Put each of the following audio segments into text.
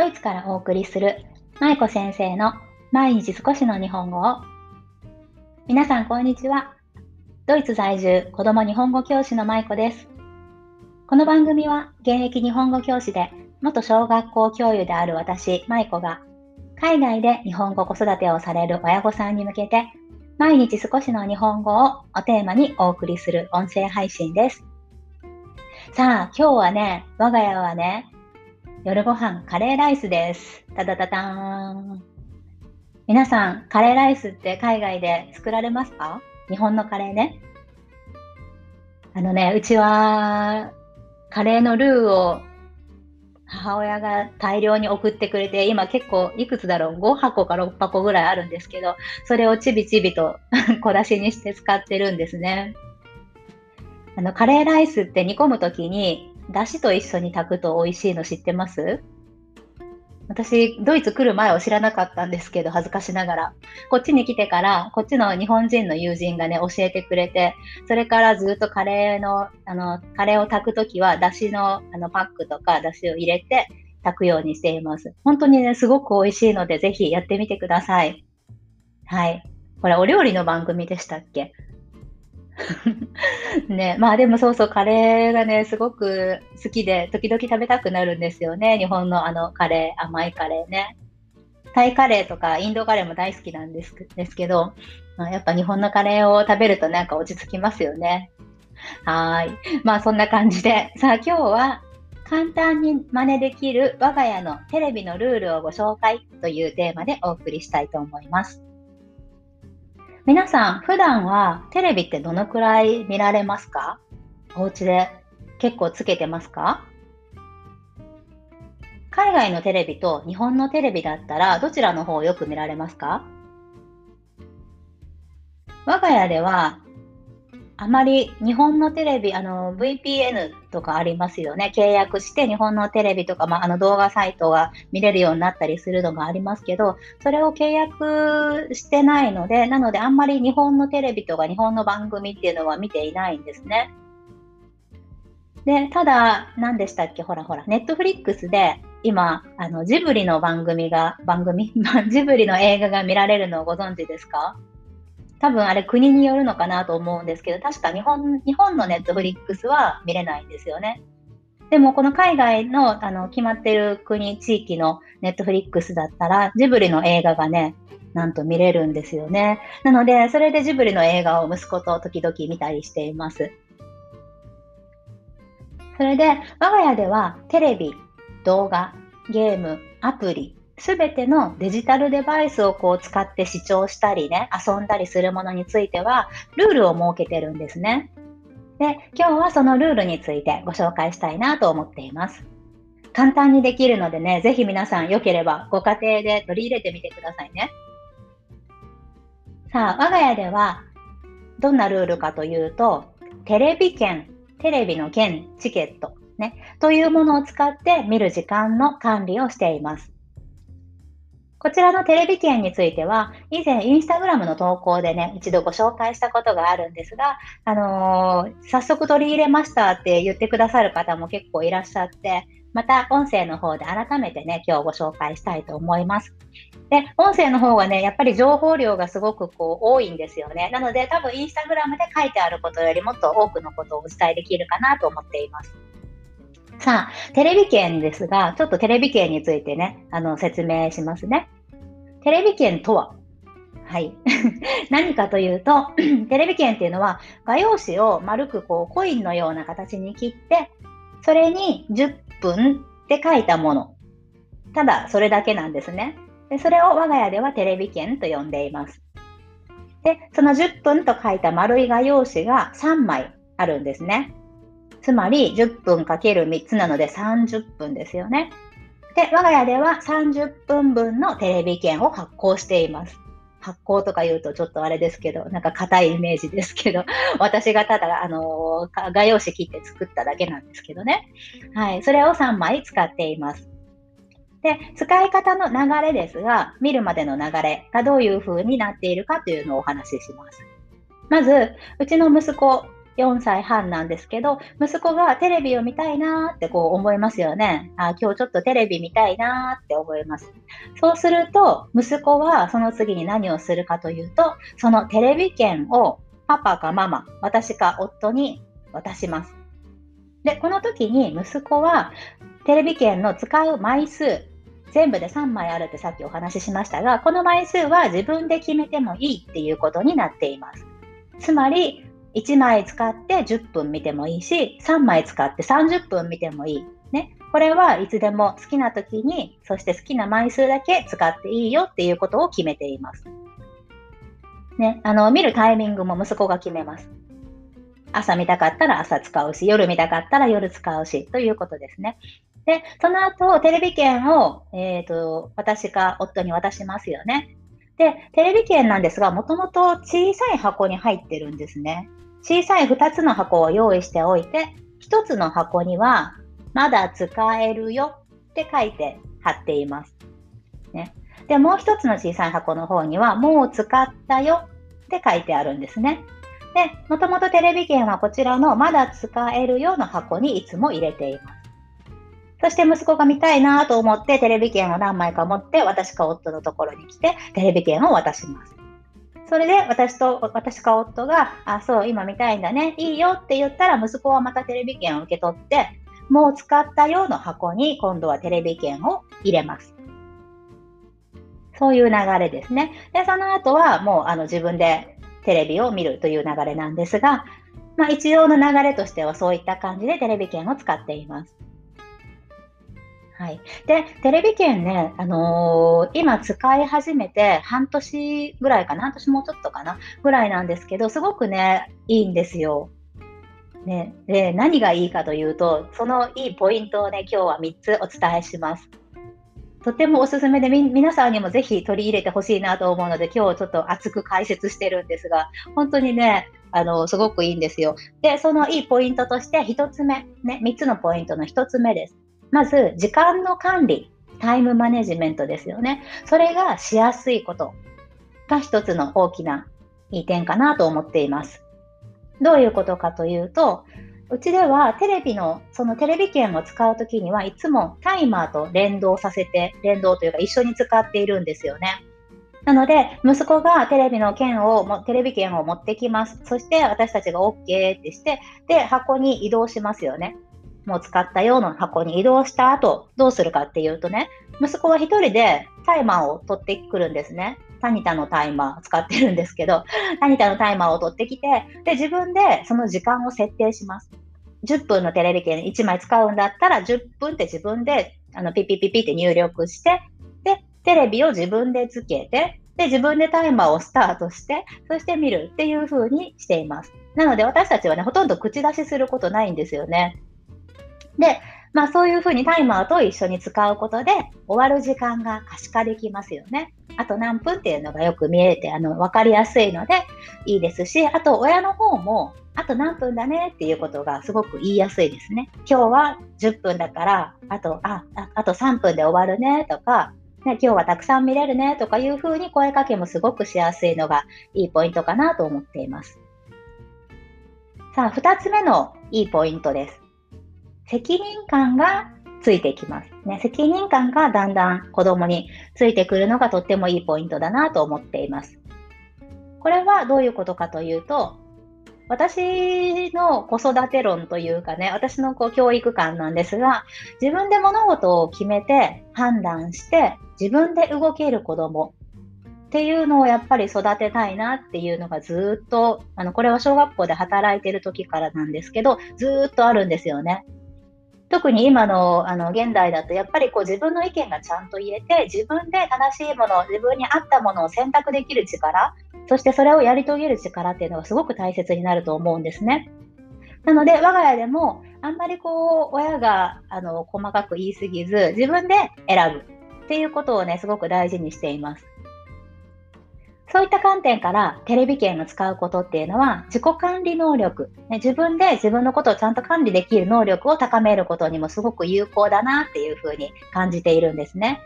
ドイツからお送りする舞子先生の毎日少しの日本語を。皆さんこんにちは。ドイツ在住子供日本語教師の舞子です。この番組は現役日本語教師で元小学校教諭である私舞子が海外で日本語子育てをされる親御さんに向けて毎日少しの日本語をおテーマにお送りする音声配信です。さあ、今日はね、我が家はね、夜ご飯カレーライスです。ただたたーん。皆さん、カレーライスって海外で作られますか？日本のカレーね。あのね、うちは、カレーのルーを母親が大量に送ってくれて、今結構いくつだろう ?5 箱か6箱ぐらいあるんですけど、それをちびちびと 小出しにして使ってるんですね。あの、カレーライスって煮込むときにだしと一緒に炊くと美味しいの知ってます？私、ドイツ来る前を知らなかったんですけど、恥ずかしながら。こっちに来てから、こっちの日本人の友人がね、教えてくれて、それからずっとカレーの、あの、カレーを炊くときは、だしの、あの、パックとか、だしを入れて炊くようにしています。本当にね、すごく美味しいので、ぜひやってみてください。はい。これ、お料理の番組でしたっけ？ね、まあでもそうそう、カレーがね、すごく好きで、時々食べたくなるんですよね。日本のあのカレー、甘いカレーね。タイカレーとかインドカレーも大好きなんですですけど、まあ、やっぱ日本のカレーを食べるとなんか落ち着きますよね。はい。まあそんな感じで、さあ今日は簡単に真似できる我が家のテレビのルールをご紹介というテーマでお送りしたいと思います。皆さん、普段はテレビってどのくらい見られますか？お家で結構つけてますか？海外のテレビと日本のテレビだったらどちらの方をよく見られますか？我が家ではあまり日本のテレビ、あの、VPN とかありますよね。契約して日本のテレビとか、まあ、あの動画サイトが見れるようになったりするのがありますけど、それを契約してないので、なのであんまり日本のテレビとか日本の番組っていうのは見ていないんですね。で、ただ、何でしたっけ？ほらほら、ネットフリックスで今、あの、ジブリの番組が、番組 ジブリの映画が見られるのをご存知ですか？多分あれ国によるのかなと思うんですけど、確か日本日本のネットフリックスは見れないんですよね。でもこの海外のあの決まってる国、地域のネットフリックスだったら、ジブリの映画がね、なんと見れるんですよね。なので、それでジブリの映画を息子と時々見たりしています。それで、我が家ではテレビ、動画、ゲーム、アプリ、すべてのデジタルデバイスをこう使って視聴したりね、遊んだりするものについては、ルールを設けてるんですね。で、今日はそのルールについてご紹介したいなと思っています。簡単にできるのでね、ぜひ皆さん良ければご家庭で取り入れてみてくださいね。さあ、我が家ではどんなルールかというと、テレビ券、テレビの券、チケット、ね、というものを使って見る時間の管理をしています。こちらのテレビ券については、以前インスタグラムの投稿でね、一度ご紹介したことがあるんですが、あのー、早速取り入れましたって言ってくださる方も結構いらっしゃって、また音声の方で改めてね、今日ご紹介したいと思います。で、音声の方がね、やっぱり情報量がすごくこう多いんですよね。なので多分インスタグラムで書いてあることよりもっと多くのことをお伝えできるかなと思っています。さあ、テレビ券ですが、ちょっとテレビ券についてね、あの、説明しますね。テレビ券とは？はい。何かというと、テレビ券っていうのは、画用紙を丸くこう、コインのような形に切って、それに10分って書いたもの。ただ、それだけなんですね。でそれを我が家ではテレビ券と呼んでいます。で、その10分と書いた丸い画用紙が3枚あるんですね。つまり10分かける3つなので30分ですよね。で、我が家では30分分のテレビ券を発行しています。発行とか言うとちょっとあれですけど、なんか硬いイメージですけど、私がただ、あのー、画用紙切って作っただけなんですけどね。はい。それを3枚使っています。で、使い方の流れですが、見るまでの流れがどういう風になっているかというのをお話しします。まず、うちの息子、4歳半なんですけど、息子がテレビを見たいなーってこう思いますよね。あ、今日ちょっとテレビ見たいなーって思います。そうすると、息子はその次に何をするかというと、そのテレビ券をパパかママ、私か夫に渡します。で、この時に息子はテレビ券の使う枚数、全部で3枚あるってさっきお話ししましたが、この枚数は自分で決めてもいいっていうことになっています。つまり、1枚使って10分見てもいいし、3枚使って30分見てもいい。ね。これはいつでも好きな時に、そして好きな枚数だけ使っていいよっていうことを決めています。ね。あの、見るタイミングも息子が決めます。朝見たかったら朝使うし、夜見たかったら夜使うし、ということですね。で、その後、テレビ券を、えっ、ー、と、私か夫に渡しますよね。で、テレビ券なんですが、もともと小さい箱に入ってるんですね。小さい2つの箱を用意しておいて、1つの箱には、まだ使えるよって書いて貼っています。ね。で、もう1つの小さい箱の方には、もう使ったよって書いてあるんですね。で、もともとテレビ券はこちらのまだ使えるよの箱にいつも入れています。そして息子が見たいなと思ってテレビ券を何枚か持って私か夫のところに来てテレビ券を渡します。それで私と、私か夫が、あ、そう、今見たいんだね、いいよって言ったら息子はまたテレビ券を受け取って、もう使ったよの箱に今度はテレビ券を入れます。そういう流れですね。で、その後はもうあの自分でテレビを見るという流れなんですが、まあ一応の流れとしてはそういった感じでテレビ券を使っています。はい。で、テレビ券ね、あのー、今使い始めて半年ぐらいかな、半年もうちょっとかな、ぐらいなんですけど、すごくね、いいんですよ。ね、で、何がいいかというと、そのいいポイントをね、今日は3つお伝えします。とてもおすすめで、皆さんにもぜひ取り入れてほしいなと思うので、今日ちょっと熱く解説してるんですが、本当にね、あの、すごくいいんですよ。で、そのいいポイントとして、1つ目、ね、3つのポイントの1つ目です。まず、時間の管理、タイムマネジメントですよね。それがしやすいことが一つの大きないい点かなと思っています。どういうことかというと、うちではテレビの、そのテレビ券を使うときにはいつもタイマーと連動させて、連動というか一緒に使っているんですよね。なので、息子がテレビの券を、テレビ券を持ってきます。そして私たちが OK ってして、で、箱に移動しますよね。もう使ったような箱に移動した後、どうするかっていうとね、息子は一人でタイマーを取ってくるんですね。タニタのタイマー使ってるんですけど、タニタのタイマーを取ってきて、で、自分でその時間を設定します。10分のテレビ券1枚使うんだったら、10分って自分で、あの、ピピピピって入力して、で、テレビを自分でつけて、で、自分でタイマーをスタートして、そして見るっていう風にしています。なので私たちはね、ほとんど口出しすることないんですよね。で、まあそういうふうにタイマーと一緒に使うことで終わる時間が可視化できますよね。あと何分っていうのがよく見えて、あの、わかりやすいのでいいですし、あと親の方も、あと何分だねっていうことがすごく言いやすいですね。今日は10分だから、あと、あ、あと3分で終わるねとか、ね、今日はたくさん見れるねとかいうふうに声かけもすごくしやすいのがいいポイントかなと思っています。さあ、2つ目のいいポイントです。責任感がついてきます。ね、責任感がだんだん子供についてくるのがとってもいいポイントだなと思っています。これはどういうことかというと、私の子育て論というかね、私のこう教育観なんですが、自分で物事を決めて判断して自分で動ける子供っていうのをやっぱり育てたいなっていうのがずっと、あの、これは小学校で働いてる時からなんですけど、ずっとあるんですよね。特に今のあの現代だとやっぱりこう自分の意見がちゃんと言えて自分で正しいもの自分に合ったものを選択できる力そしてそれをやり遂げる力っていうのがすごく大切になると思うんですね。なので我が家でもあんまりこう親があの細かく言いすぎず自分で選ぶっていうことをねすごく大事にしています。そういった観点からテレビ券を使うことっていうのは自己管理能力、ね、自分で自分のことをちゃんと管理できる能力を高めることにもすごく有効だなっていうふうに感じているんですね。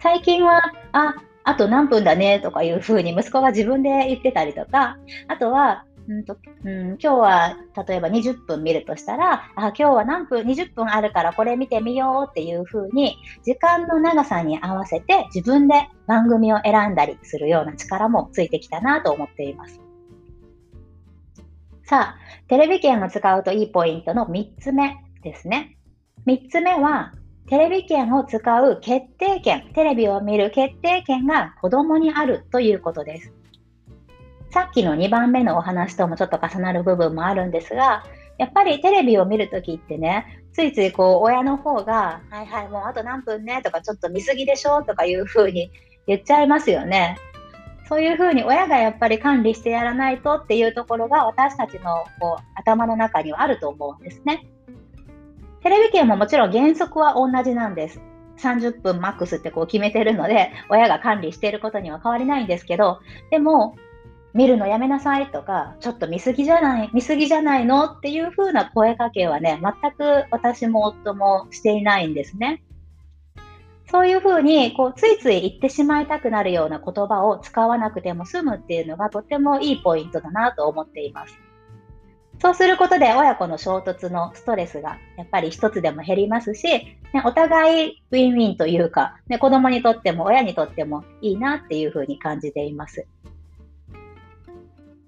最近は、あ、あと何分だねとかいうふうに息子が自分で言ってたりとか、あとはうんとうん、今日は例えば20分見るとしたら、あ、今日は何分、20分あるからこれ見てみようっていう風に、時間の長さに合わせて自分で番組を選んだりするような力もついてきたなと思っています。さあ、テレビ券を使うといいポイントの3つ目ですね。3つ目は、テレビ券を使う決定権、テレビを見る決定権が子供にあるということです。さっきの2番目のお話ともちょっと重なる部分もあるんですが、やっぱりテレビを見るときってね、ついついこう親の方が、はいはい、もうあと何分ねとかちょっと見過ぎでしょとかいうふうに言っちゃいますよね。そういうふうに親がやっぱり管理してやらないとっていうところが私たちのこう頭の中にはあると思うんですね。テレビ券ももちろん原則は同じなんです。30分マックスってこう決めてるので、親が管理していることには変わりないんですけど、でも、見るのやめなさいとか、ちょっと見過ぎじゃない、見過ぎじゃないのっていう風な声かけはね、全く私も夫もしていないんですね。そういう風に、こう、ついつい言ってしまいたくなるような言葉を使わなくても済むっていうのがとてもいいポイントだなと思っています。そうすることで親子の衝突のストレスがやっぱり一つでも減りますし、ね、お互いウィンウィンというか、ね、子供にとっても親にとってもいいなっていう風に感じています。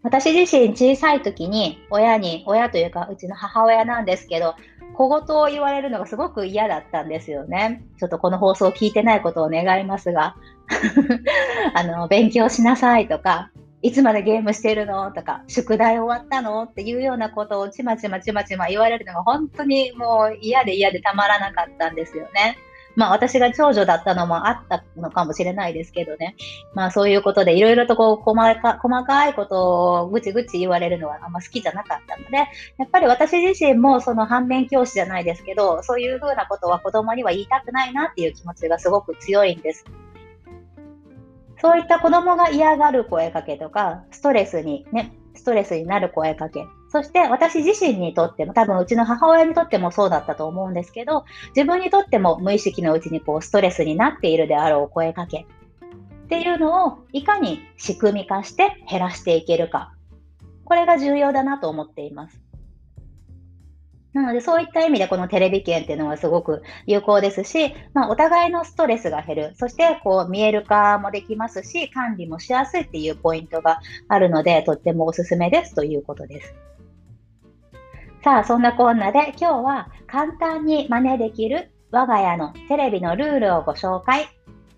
私自身小さい時に親に、親というかうちの母親なんですけど、小言を言われるのがすごく嫌だったんですよね。ちょっとこの放送を聞いてないことを願いますが、あの、勉強しなさいとか、いつまでゲームしてるのとか、宿題終わったのっていうようなことをちまちまちまちま言われるのが本当にもう嫌で嫌でたまらなかったんですよね。まあ私が長女だったのもあったのかもしれないですけどね。まあそういうことでいろいろとこう細か細かいことをぐちぐち言われるのはあんま好きじゃなかったので、やっぱり私自身もその反面教師じゃないですけど、そういうふうなことは子供には言いたくないなっていう気持ちがすごく強いんです。そういった子供が嫌がる声かけとか、ストレスにね、ストレスになる声かけ、そして私自身にとっても、多分うちの母親にとってもそうだったと思うんですけど、自分にとっても無意識のうちにこうストレスになっているであろう声かけっていうのをいかに仕組み化して減らしていけるか。これが重要だなと思っています。なので、そういった意味でこのテレビ券っていうのはすごく有効ですし、まあ、お互いのストレスが減る。そして、こう、見える化もできますし、管理もしやすいっていうポイントがあるので、とってもおすすめですということです。さあ、そんなこんなで今日は簡単に真似できる我が家のテレビのルールをご紹介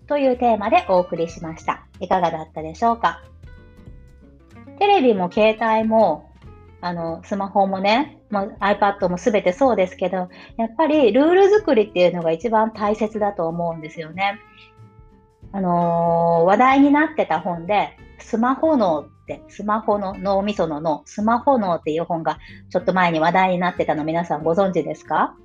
というテーマでお送りしました。いかがだったでしょうか？テレビも携帯も、あの、スマホもね、も iPad も全てそうですけど、やっぱりルール作りっていうのが一番大切だと思うんですよね。あのー、話題になってた本で、スマホ脳、スマホの脳みその脳、スマホ脳っていう本がちょっと前に話題になってたの皆さんご存知ですか？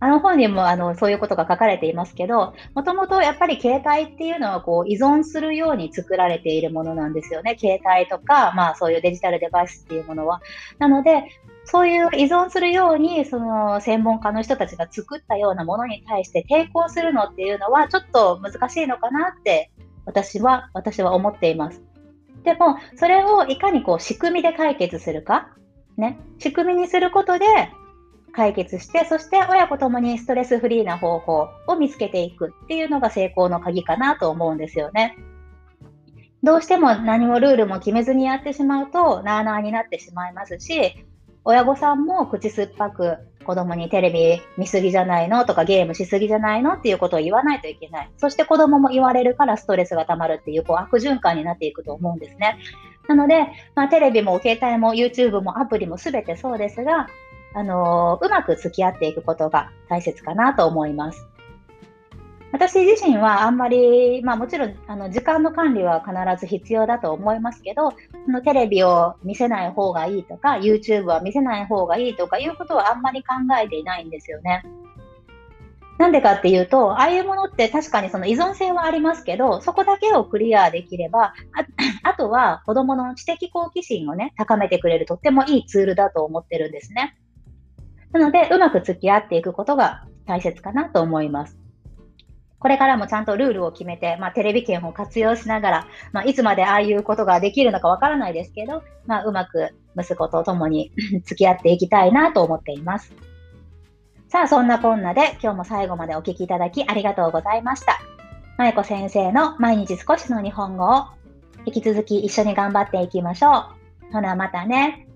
あの本にもあのそういうことが書かれていますけど、もともとやっぱり携帯っていうのはこう依存するように作られているものなんですよね。携帯とか、まあそういうデジタルデバイスっていうものは。なので、そういう依存するように、その専門家の人たちが作ったようなものに対して抵抗するのっていうのはちょっと難しいのかなって私は、私は思っています。でも、それをいかにこう仕組みで解決するか、ね、仕組みにすることで解決して、そして親子ともにストレスフリーな方法を見つけていくっていうのが成功の鍵かなと思うんですよね。どうしても何もルールも決めずにやってしまうと、なあなあになってしまいますし、親御さんも口酸っぱく子供にテレビ見すぎじゃないのとかゲームしすぎじゃないのっていうことを言わないといけない。そして子供も言われるからストレスが溜まるっていうこう悪循環になっていくと思うんですね。なので、まあ、テレビも携帯も YouTube もアプリも全てそうですが、あのー、うまく付き合っていくことが大切かなと思います。私自身はあんまり、まあもちろん、あの、時間の管理は必ず必要だと思いますけど、そのテレビを見せない方がいいとか、YouTube は見せない方がいいとかいうことはあんまり考えていないんですよね。なんでかっていうと、ああいうものって確かにその依存性はありますけど、そこだけをクリアできれば、あ あとは子供の知的好奇心をね、高めてくれるとってもいいツールだと思ってるんですね。なので、うまく付き合っていくことが大切かなと思います。これからもちゃんとルールを決めて、まあ、テレビ券を活用しながら、まあ、いつまでああいうことができるのかわからないですけど、まあ、うまく息子と共に 付き合っていきたいなと思っています。さあ、そんなこんなで今日も最後までお聞きいただきありがとうございました。まえこ先生の毎日少しの日本語を引き続き一緒に頑張っていきましょう。ほな、またね。